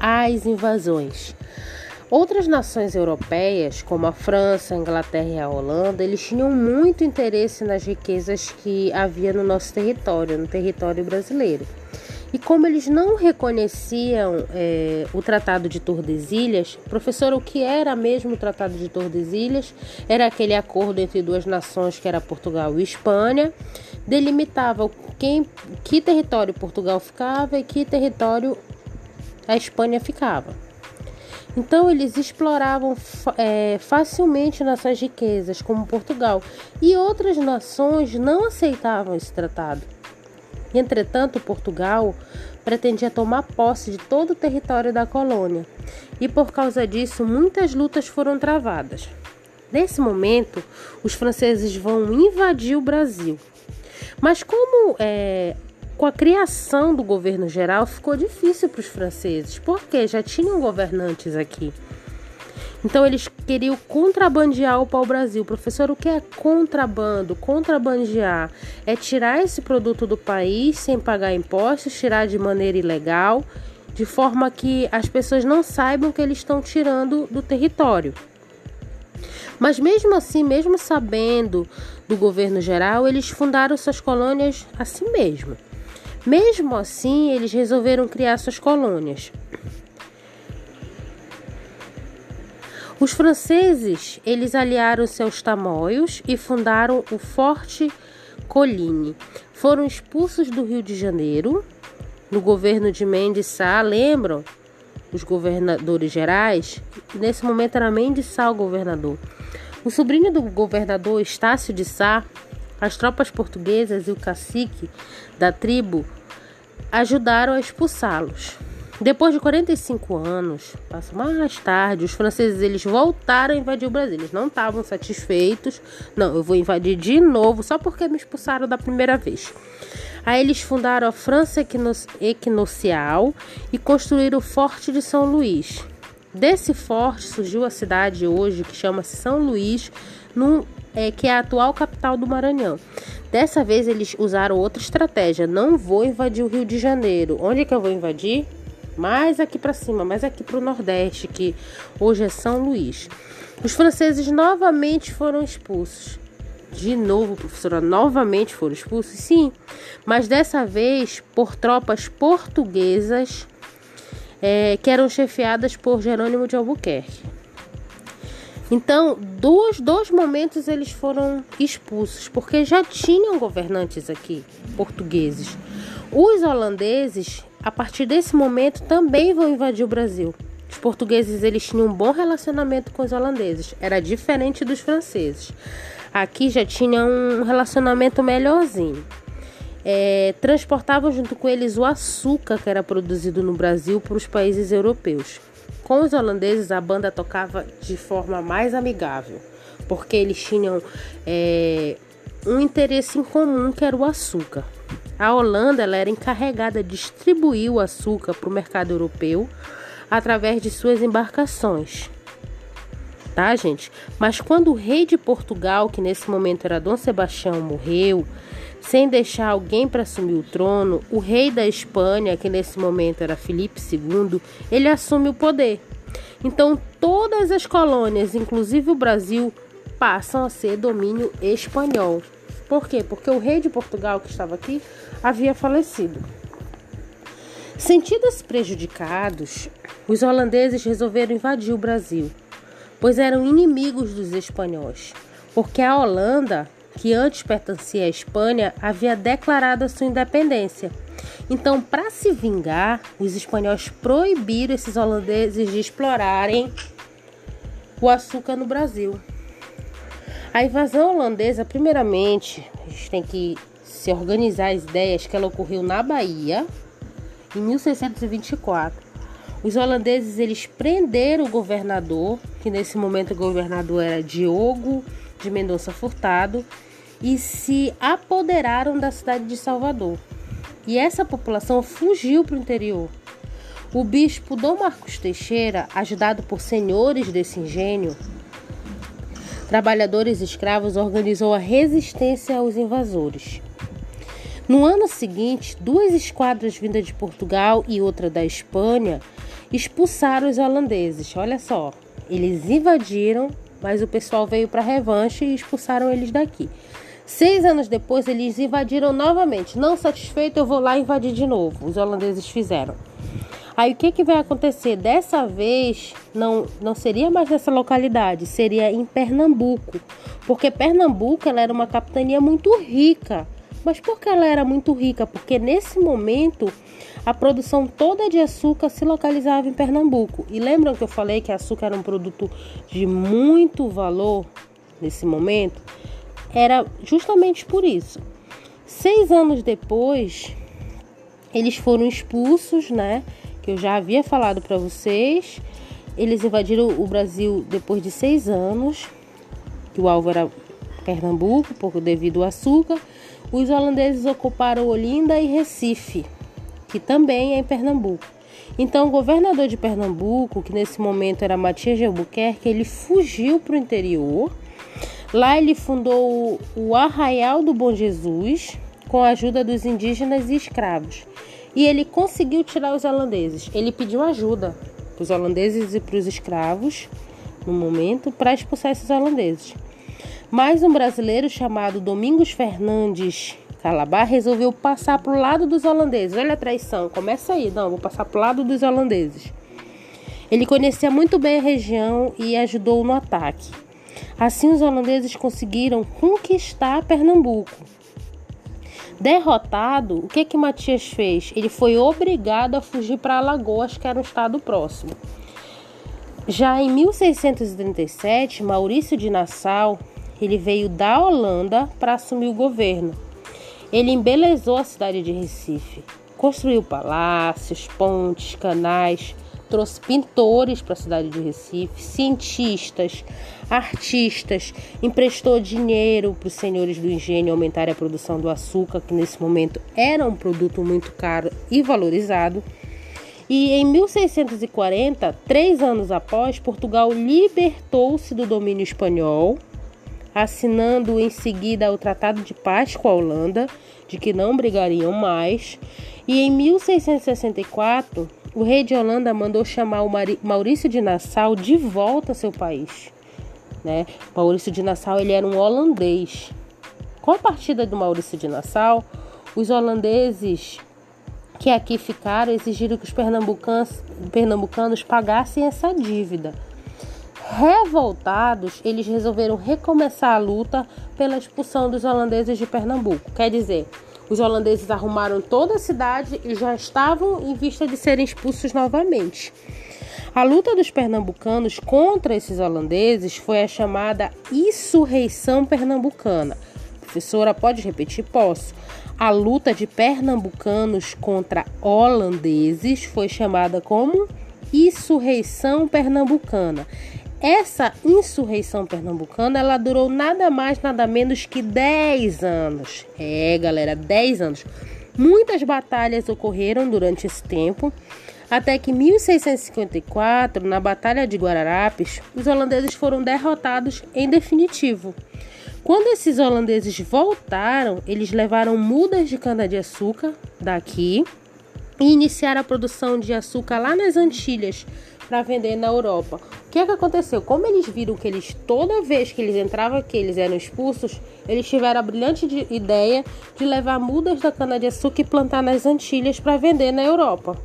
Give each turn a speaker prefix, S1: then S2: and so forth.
S1: às invasões. Outras nações europeias, como a França, a Inglaterra e a Holanda, eles tinham muito interesse nas riquezas que havia no nosso território, no território brasileiro. E como eles não reconheciam é, o Tratado de Tordesilhas, professor, o que era mesmo o Tratado de Tordesilhas? Era aquele acordo entre duas nações que era Portugal e Espanha, delimitava quem, que território Portugal ficava e que território a Espanha ficava. Então eles exploravam é, facilmente nossas riquezas, como Portugal, e outras nações não aceitavam esse tratado. Entretanto, Portugal pretendia tomar posse de todo o território da colônia e, por causa disso, muitas lutas foram travadas. Nesse momento, os franceses vão invadir o Brasil. Mas, como é, com a criação do governo geral, ficou difícil para os franceses, porque já tinham governantes aqui. Então eles queriam contrabandear o pau-brasil. Professor, o que é contrabando? Contrabandear é tirar esse produto do país sem pagar impostos, tirar de maneira ilegal, de forma que as pessoas não saibam que eles estão tirando do território. Mas mesmo assim, mesmo sabendo do governo geral, eles fundaram suas colônias assim mesmo. Mesmo assim, eles resolveram criar suas colônias. Os franceses, eles aliaram-se aos tamoios e fundaram o Forte Colline. Foram expulsos do Rio de Janeiro, no governo de Mendes Sá, lembram? Os governadores gerais? Nesse momento era Mendes Sá o governador. O sobrinho do governador Estácio de Sá, as tropas portuguesas e o cacique da tribo ajudaram a expulsá-los. Depois de 45 anos, passa mais tarde, os franceses eles voltaram a invadir o Brasil. Eles não estavam satisfeitos. Não, eu vou invadir de novo só porque me expulsaram da primeira vez. Aí eles fundaram a França Equinocial e construíram o Forte de São Luís. Desse forte surgiu a cidade hoje que chama-se São Luís, no, é, que é a atual capital do Maranhão. Dessa vez eles usaram outra estratégia. Não vou invadir o Rio de Janeiro. Onde é que eu vou invadir? mais aqui para cima, mais aqui para o Nordeste, que hoje é São Luís. Os franceses novamente foram expulsos. De novo, professora, novamente foram expulsos? Sim, mas dessa vez por tropas portuguesas é, que eram chefiadas por Jerônimo de Albuquerque. Então, dois, dois momentos eles foram expulsos, porque já tinham governantes aqui, portugueses. Os holandeses a partir desse momento também vão invadir o Brasil. Os portugueses eles tinham um bom relacionamento com os holandeses, era diferente dos franceses. Aqui já tinha um relacionamento melhorzinho. É, transportavam junto com eles o açúcar que era produzido no Brasil para os países europeus. Com os holandeses, a banda tocava de forma mais amigável, porque eles tinham é, um interesse em comum que era o açúcar. A Holanda era encarregada de distribuir o açúcar para o mercado europeu através de suas embarcações. Tá, gente? Mas quando o rei de Portugal, que nesse momento era Dom Sebastião, morreu, sem deixar alguém para assumir o trono, o rei da Espanha, que nesse momento era Filipe II, ele assume o poder. Então, todas as colônias, inclusive o Brasil, passam a ser domínio espanhol. Por quê? Porque o rei de Portugal que estava aqui havia falecido. Sentidos prejudicados, os holandeses resolveram invadir o Brasil, pois eram inimigos dos espanhóis, porque a Holanda, que antes pertencia à Espanha, havia declarado a sua independência. Então, para se vingar, os espanhóis proibiram esses holandeses de explorarem o açúcar no Brasil. A invasão holandesa, primeiramente, a gente tem que se organizar as ideias que ela ocorreu na Bahia em 1624. Os holandeses eles prenderam o governador, que nesse momento o governador era Diogo de Mendonça Furtado, e se apoderaram da cidade de Salvador. E essa população fugiu para o interior. O bispo Dom Marcos Teixeira, ajudado por senhores desse engenho, trabalhadores escravos organizou a resistência aos invasores. No ano seguinte, duas esquadras vindas de Portugal e outra da Espanha, expulsaram os holandeses. Olha só, eles invadiram, mas o pessoal veio para revanche e expulsaram eles daqui. Seis anos depois, eles invadiram novamente. Não satisfeito, eu vou lá invadir de novo. Os holandeses fizeram. Aí o que, que vai acontecer? Dessa vez não, não seria mais nessa localidade, seria em Pernambuco. Porque Pernambuco ela era uma capitania muito rica. Mas por que ela era muito rica? Porque nesse momento a produção toda de açúcar se localizava em Pernambuco. E lembram que eu falei que açúcar era um produto de muito valor nesse momento? Era justamente por isso. Seis anos depois, eles foram expulsos, né? que eu já havia falado para vocês. Eles invadiram o Brasil depois de seis anos, que o alvo era Pernambuco, por devido ao açúcar. Os holandeses ocuparam Olinda e Recife, que também é em Pernambuco. Então, o governador de Pernambuco, que nesse momento era Matias de Albuquerque, ele fugiu para o interior. Lá ele fundou o Arraial do Bom Jesus, com a ajuda dos indígenas e escravos. E ele conseguiu tirar os holandeses. Ele pediu ajuda para os holandeses e para os escravos, no momento, para expulsar esses holandeses. Mas um brasileiro chamado Domingos Fernandes Calabar resolveu passar para o lado dos holandeses. Olha a traição, começa aí. Não, vou passar para o lado dos holandeses. Ele conhecia muito bem a região e ajudou no ataque. Assim, os holandeses conseguiram conquistar Pernambuco. Derrotado, o que que Matias fez? Ele foi obrigado a fugir para Alagoas, que era um estado próximo. Já em 1637, Maurício de Nassau, ele veio da Holanda para assumir o governo. Ele embelezou a cidade de Recife, construiu palácios, pontes, canais, trouxe pintores para a cidade de Recife, cientistas, artistas, emprestou dinheiro para os senhores do engenho aumentarem a produção do açúcar, que nesse momento era um produto muito caro e valorizado. E em 1640, três anos após, Portugal libertou-se do domínio espanhol, assinando em seguida o Tratado de Paz com a Holanda, de que não brigariam mais. E em 1664, o rei de Holanda mandou chamar o Maurício de Nassau de volta ao seu país. Né? Maurício de Nassau ele era um holandês. Com a partida do Maurício de Nassau, os holandeses que aqui ficaram exigiram que os pernambucanos, pernambucanos pagassem essa dívida. Revoltados, eles resolveram recomeçar a luta pela expulsão dos holandeses de Pernambuco. Quer dizer, os holandeses arrumaram toda a cidade e já estavam em vista de serem expulsos novamente. A luta dos pernambucanos contra esses holandeses foi a chamada insurreição pernambucana. Professora, pode repetir? Posso. A luta de pernambucanos contra holandeses foi chamada como insurreição pernambucana. Essa insurreição pernambucana, ela durou nada mais, nada menos que 10 anos. É, galera, 10 anos. Muitas batalhas ocorreram durante esse tempo, até que em 1654, na Batalha de Guararapes, os holandeses foram derrotados em definitivo. Quando esses holandeses voltaram, eles levaram mudas de cana-de-açúcar daqui e iniciaram a produção de açúcar lá nas Antilhas, para vender na Europa. O que é que aconteceu? Como eles viram que eles toda vez que eles entravam aqui eles eram expulsos, eles tiveram a brilhante de ideia de levar mudas da cana de açúcar e plantar nas Antilhas para vender na Europa.